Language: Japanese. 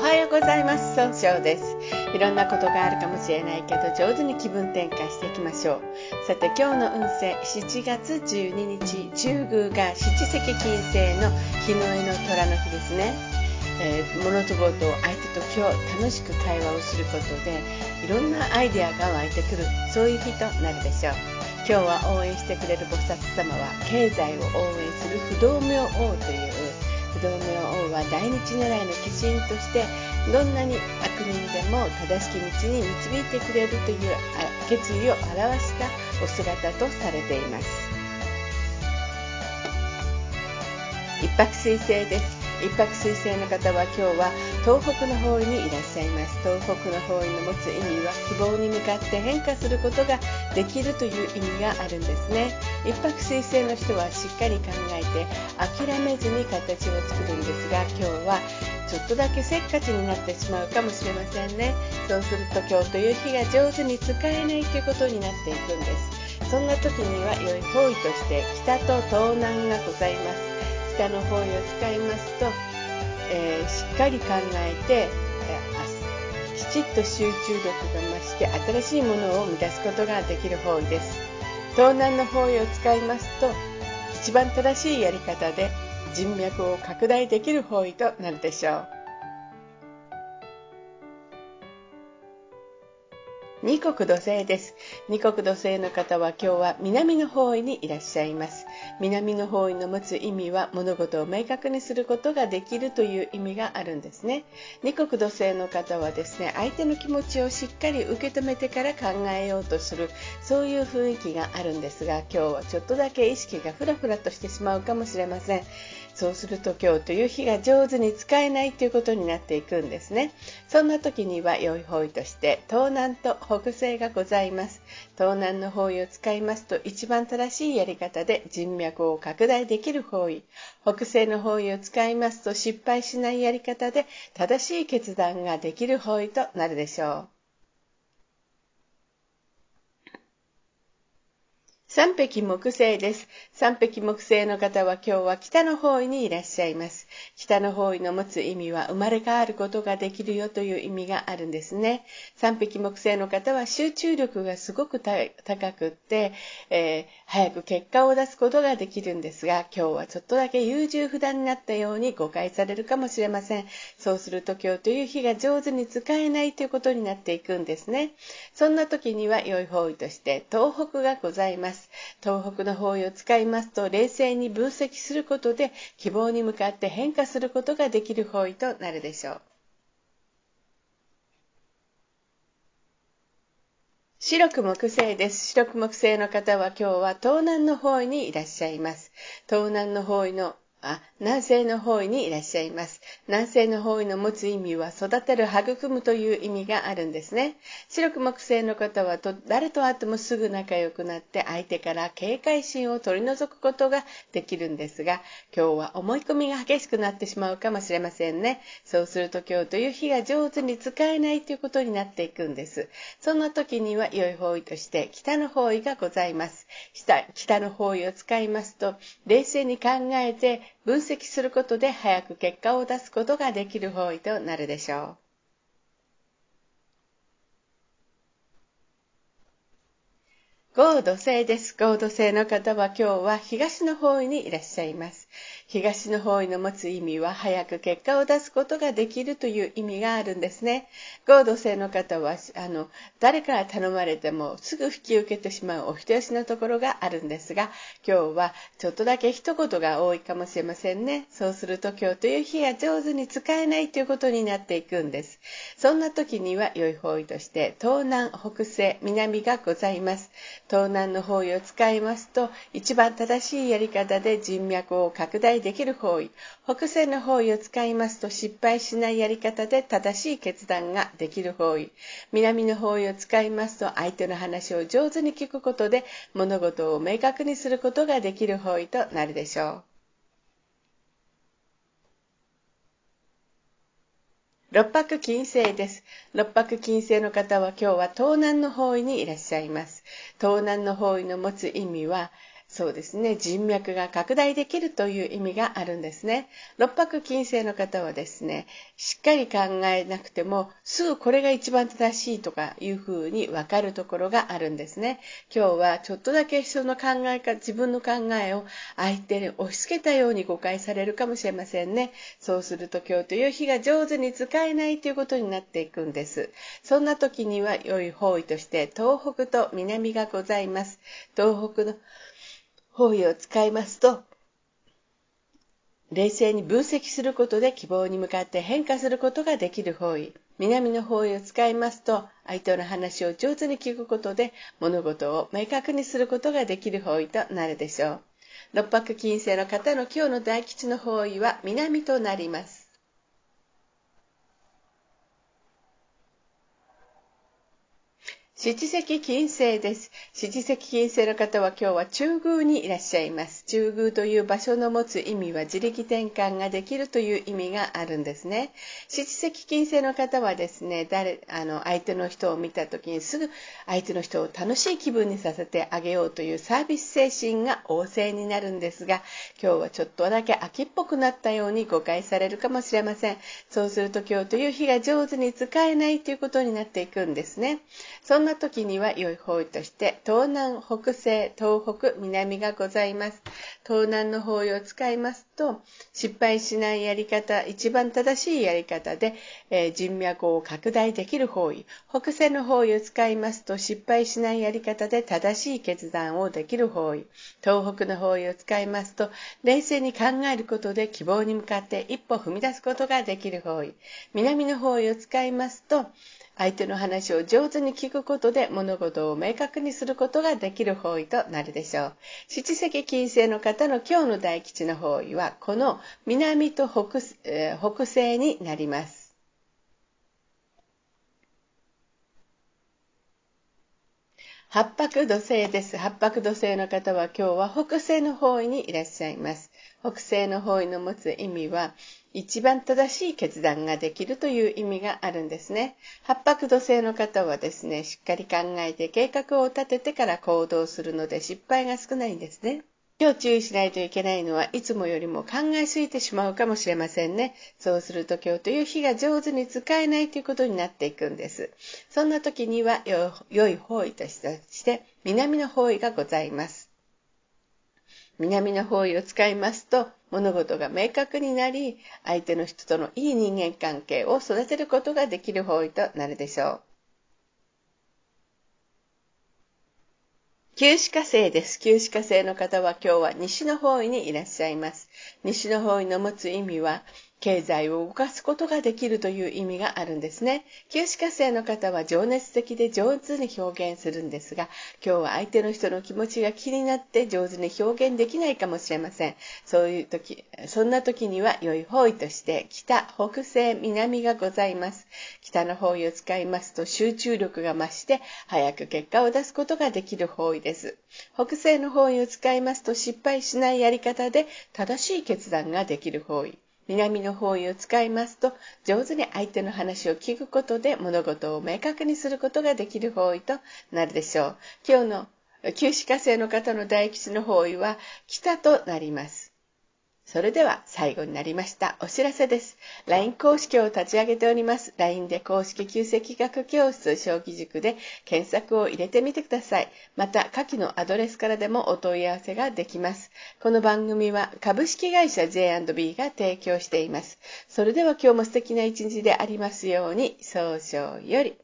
はようございます。総称です。いろんなことがあるかもしれないけど上手に気分転換していきましょう。さて今日の運勢7月12日中宮が七石金星の日の絵の虎の日ですね、えー、物事を相手と今日楽しく会話をすることでいろんなアイデアが湧いてくるそういう日となるでしょう。今日は応援してくれる菩薩様は経済を応援する不動明王という不動明王は大日如来の化身としてどんなに悪人でも正しき道に導いてくれるという決意を表したお姿とされています。一泊水星です。一泊水星の方は今日は東北の方位にいらっしゃいます。東北の方位の持つ意味は希望に向かって変化することができるという意味があるんですね。一泊水星の人はしっかり考えて諦めずに形を作るんですが今日はちょっとだけせっかちになってしまうかもしれませんね。そうすると今日という日が上手に使えないということになっていくんです。そんな時には良い方位として北と東南がございます。下の方位を使いますと、えー、しっかり考えて、えー、きちっと集中力が増して新しいものを生み出すことができる方位です。東南の方位を使いますと一番正しいやり方で人脈を拡大できる方位となるでしょう。二国土星です。二国土星の方は今日は南の方位にいらっしゃいます。南の方位の持つ意味は物事を明確にすることができるという意味があるんですね。二国土星の方はですね、相手の気持ちをしっかり受け止めてから考えようとする、そういう雰囲気があるんですが、今日はちょっとだけ意識がふらふらとしてしまうかもしれません。そうすると今日という日が上手に使えないということになっていくんですね。そんな時には良い方位として東南と北西がございます。東南の方位を使いますと一番正しいやり方で人脈を拡大できる方位。北西の方位を使いますと失敗しないやり方で正しい決断ができる方位となるでしょう。三匹木星です。三匹木星の方は今日は北の方位にいらっしゃいます。北の方位の持つ意味は生まれ変わることができるよという意味があるんですね。三匹木星の方は集中力がすごく高くって、えー、早く結果を出すことができるんですが、今日はちょっとだけ優柔不断になったように誤解されるかもしれません。そうすると今日という日が上手に使えないということになっていくんですね。そんな時には良い方位として東北がございます。東北の方位を使いますと冷静に分析することで希望に向かって変化することができる方位となるでしょう。白く木星です。白く木星の方は今日は東南の方位にいらっしゃいます。東南の方位のあ、南西の方位にいらっしゃいます。南西の方位の持つ意味は育てる、育むという意味があるんですね。白く木星の方はと誰と会ってもすぐ仲良くなって相手から警戒心を取り除くことができるんですが、今日は思い込みが激しくなってしまうかもしれませんね。そうすると今日という日が上手に使えないということになっていくんです。そんな時には良い方位として北の方位がございます。北北の方位を使いますと冷静に考えて分析することで早く結果を出すことができる方位となるでしょう。合土星です。合土星の方は今日は東の方位にいらっしゃいます。東の方位の持つ意味は早く結果を出すことができるという意味があるんですね。合同性の方はあの誰から頼まれてもすぐ引き受けてしまうお人よしのところがあるんですが今日はちょっとだけ一言が多いかもしれませんね。そうすると今日という日が上手に使えないということになっていくんです。そんな時には良い方位として東南北西南がございます。東南の方位を使いますと一番正しいやり方で人脈を拡大できる方位北西の方位を使いますと失敗しないやり方で正しい決断ができる方位南の方位を使いますと相手の話を上手に聞くことで物事を明確にすることができる方位となるでしょう六白金星です。六白金星の方は今日は東南の方位にいらっしゃいます。東南の方位の持つ意味は、そうですね、人脈が拡大できるという意味があるんですね。六白金星の方はですね、しっかり考えなくても、すぐこれが一番正しいとかいうふうにわかるところがあるんですね。今日はちょっとだけ人の考えか、自分の考えを相手に押し付けたように誤解されるかもしれませんね。そうすると今日という日が上手に使えないということになっていくんです。そんな時には良い方位として東北と南がございます。東北の方位を使いますと、冷静に分析することで希望に向かって変化することができる方位。南の方位を使いますと、相手の話を上手に聞くことで物事を明確にすることができる方位となるでしょう。六白金星の方の今日の大吉の方位は南となります。七石金星です。七石金星の方は今日は中宮にいらっしゃいます。中宮という場所の持つ意味は自力転換ができるという意味があるんですね。七石金星の方はですね、誰、あの、相手の人を見た時にすぐ相手の人を楽しい気分にさせてあげようというサービス精神が旺盛になるんですが、今日はちょっとだけ秋っぽくなったように誤解されるかもしれません。そうすると今日という日が上手に使えないということになっていくんですね。そんな時には良い方位として東南北西東北南がございます。東南の方位を使いますと失敗しないやり方一番正しいやり方で、えー、人脈を拡大できる方位。北西の方位を使いますと失敗しないやり方で正しい決断をできる方位。東北の方位を使いますと冷静に考えることで希望に向かって一歩踏み出すことができる方位。南の方位を使いますと相手の話を上手に聞くことことで物事を明確にすることができる方位となるでしょう。七石金星の方の今日の大吉の方位は、この南と北,、えー、北西になります。八白土星です。八白土星の方は今日は北西の方位にいらっしゃいます。北西の方位の持つ意味は、一番正しい決断ができるという意味があるんですね。八白土星の方はですね、しっかり考えて計画を立ててから行動するので失敗が少ないんですね。今日注意しないといけないのはいつもよりも考えすぎてしまうかもしれませんね。そうすると今日という日が上手に使えないということになっていくんです。そんな時には良い方位として南の方位がございます。南の方位を使いますと物事が明確になり相手の人とのいい人間関係を育てることができる方位となるでしょう。旧歯科生です。旧歯科生の方は今日は西の方位にいらっしゃいます。西の方位の持つ意味は経済を動かすことができるという意味があるんですね。旧歯科生の方は情熱的で上手に表現するんですが、今日は相手の人の気持ちが気になって上手に表現できないかもしれません。そういう時、そんな時には良い方位として北、北西、南がございます。北の方位を使いますと集中力が増して早く結果を出すことができる方位です。北西の方位を使いますと失敗しないやり方で正しい決断ができる方位。南の方位を使いますと上手に相手の話を聞くことで物事を明確にすることができる方位となるでしょう。今日の旧歯科生の方の大吉の方位は北となります。それでは最後になりました。お知らせです。LINE 公式を立ち上げております。LINE で公式旧石学教室将棋塾で検索を入れてみてください。また、下記のアドレスからでもお問い合わせができます。この番組は株式会社 J&B が提供しています。それでは今日も素敵な一日でありますように、早々より。